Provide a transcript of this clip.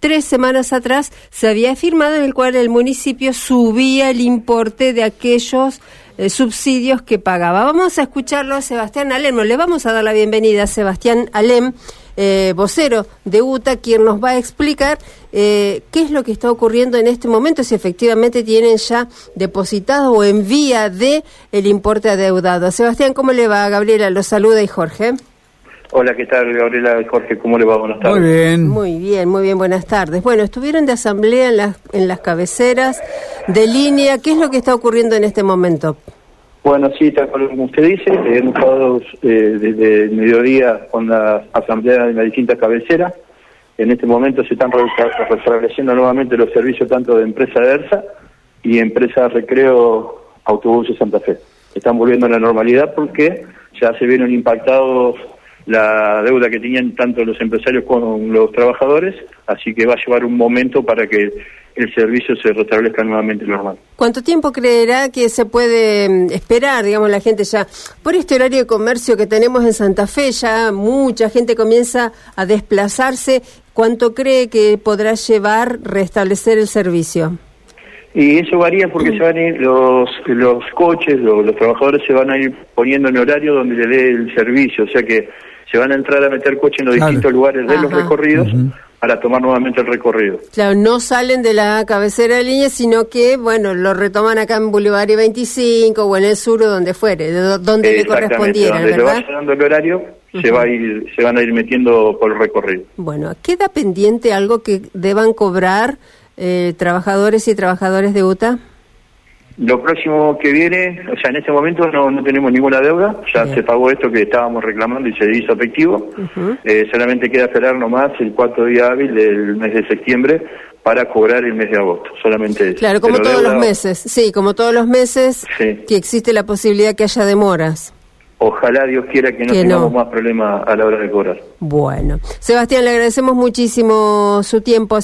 Tres semanas atrás se había firmado en el cual el municipio subía el importe de aquellos eh, subsidios que pagaba. Vamos a escucharlo a Sebastián Alem. Le vamos a dar la bienvenida a Sebastián Alem, eh, vocero de UTA, quien nos va a explicar eh, qué es lo que está ocurriendo en este momento, si efectivamente tienen ya depositado o en vía de el importe adeudado. Sebastián, ¿cómo le va? Gabriela, lo saluda y Jorge. Hola, ¿qué tal, Gabriela y Jorge? ¿Cómo le va? Buenas tardes. Muy bien. Muy bien, muy bien, buenas tardes. Bueno, estuvieron de asamblea en las, en las cabeceras de línea. ¿Qué es lo que está ocurriendo en este momento? Bueno, sí, tal como usted dice, hemos estado eh, desde el mediodía con la asamblea de las distintas cabeceras. En este momento se están restableciendo nuevamente los servicios tanto de empresa de ERSA y empresa Recreo Autobuses Santa Fe. Están volviendo a la normalidad porque ya se vieron impactados la deuda que tenían tanto los empresarios como los trabajadores, así que va a llevar un momento para que el servicio se restablezca nuevamente normal. ¿Cuánto tiempo creerá que se puede mm, esperar, digamos, la gente ya, por este horario de comercio que tenemos en Santa Fe, ya mucha gente comienza a desplazarse, ¿cuánto cree que podrá llevar restablecer el servicio? Y eso varía porque se van a ir los, los coches, los, los trabajadores se van a ir poniendo en horario donde le dé el servicio, o sea que se van a entrar a meter coche en los distintos lugares de los recorridos para tomar nuevamente el recorrido. Claro, no salen de la cabecera de línea, sino que, bueno, lo retoman acá en Boulevard 25 o en el sur o donde fuere, donde le correspondiera, donde ¿verdad? vaya dando el horario, se, va a ir, se van a ir metiendo por el recorrido. Bueno, ¿queda pendiente algo que deban cobrar eh, trabajadores y trabajadores de UTA? Lo próximo que viene, o sea, en este momento no, no tenemos ninguna deuda, ya se pagó esto que estábamos reclamando y se hizo efectivo. eh, solamente queda esperar nomás el cuarto día hábil del mes de septiembre para cobrar el mes de agosto, solamente. Claro, como todos los meses, sí, como todos los meses, que existe la posibilidad que haya demoras. Ojalá Dios quiera que no tengamos más problemas a la hora de cobrar. Bueno, Sebastián, le agradecemos muchísimo su tiempo.